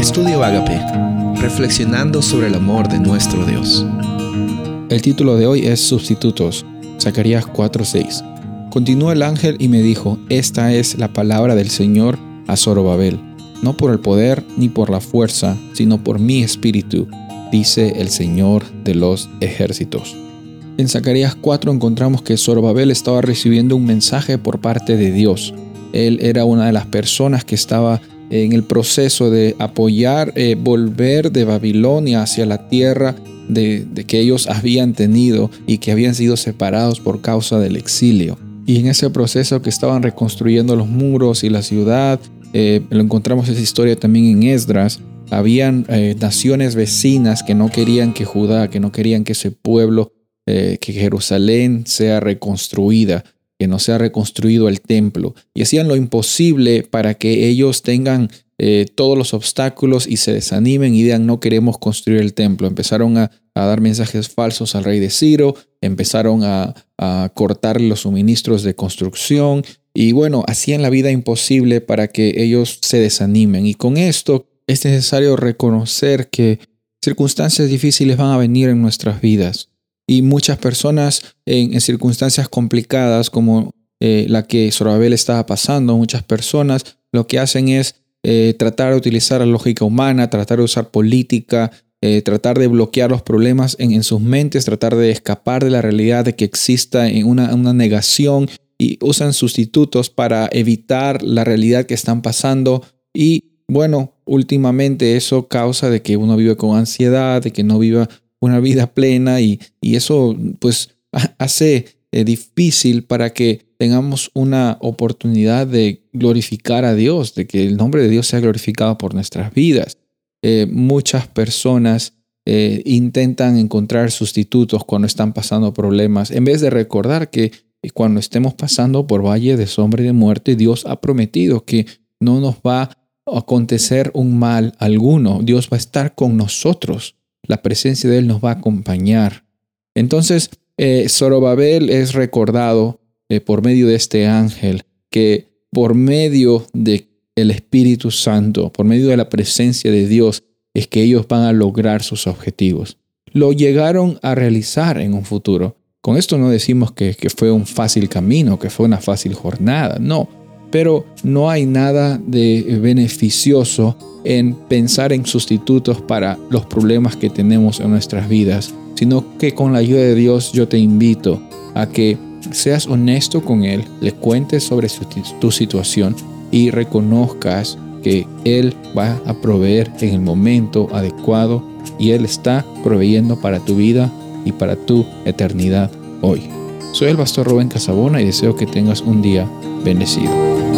Estudio Agape, reflexionando sobre el amor de nuestro Dios. El título de hoy es Sustitutos, Zacarías 4:6. Continuó el ángel y me dijo, Esta es la palabra del Señor a Zorobabel, no por el poder ni por la fuerza, sino por mi espíritu, dice el Señor de los ejércitos. En Zacarías 4 encontramos que Zorobabel estaba recibiendo un mensaje por parte de Dios. Él era una de las personas que estaba en el proceso de apoyar eh, volver de Babilonia hacia la tierra de, que ellos habían tenido y que habían sido separados por causa del exilio. Y en ese proceso que estaban reconstruyendo los muros y la ciudad, eh, lo encontramos esa historia también en Esdras, habían eh, naciones vecinas que no querían que Judá, que no querían que ese pueblo, que Jerusalén sea reconstruida que no se ha reconstruido el templo y hacían lo imposible para que ellos tengan eh, todos los obstáculos y se desanimen y digan no queremos construir el templo. Empezaron a, dar mensajes falsos al rey de Ciro, empezaron a, a cortar los suministros de construcción y bueno, hacían la vida imposible para que ellos se desanimen. Y con esto es necesario reconocer que circunstancias difíciles van a venir en nuestras vidas y muchas personas en, circunstancias complicadas como eh, la que Zorobabel estaba pasando, muchas personas lo que hacen es eh, tratar de utilizar la lógica humana, tratar de usar política, eh, tratar de bloquear los problemas en, sus mentes, tratar de escapar de la realidad de que exista una, una negación y usan sustitutos para evitar la realidad que están pasando. Y bueno, últimamente eso causa de que uno vive con ansiedad, de que no viva una vida plena y, eso pues hace eh, difícil para que tengamos una oportunidad de glorificar a Dios, de que el nombre de Dios sea glorificado por nuestras vidas. Eh, muchas personas eh, intentan encontrar sustitutos cuando están pasando problemas, en vez de recordar que cuando estemos pasando por valle de sombra y de muerte, Dios ha prometido que no nos va a acontecer un mal alguno. Dios va a estar con nosotros la presencia de Él nos va a acompañar. Entonces, eh, Zorobabel es recordado eh, por medio de este ángel que por medio del el Espíritu Santo, por medio de la presencia de Dios, es que ellos van a lograr sus objetivos. Lo llegaron a realizar en un futuro. Con esto no decimos que, que fue un fácil camino, que fue una fácil jornada, no, pero no hay nada de beneficioso en pensar en sustitutos para los problemas que tenemos en nuestras vidas, sino que con la ayuda de Dios yo te invito a que seas honesto con Él, le cuentes sobre tu situación y reconozcas que Él va a proveer en el momento adecuado y Él está proveyendo para tu vida y para tu eternidad hoy. Soy el pastor Rubén Casabona y deseo que tengas un día bendecido.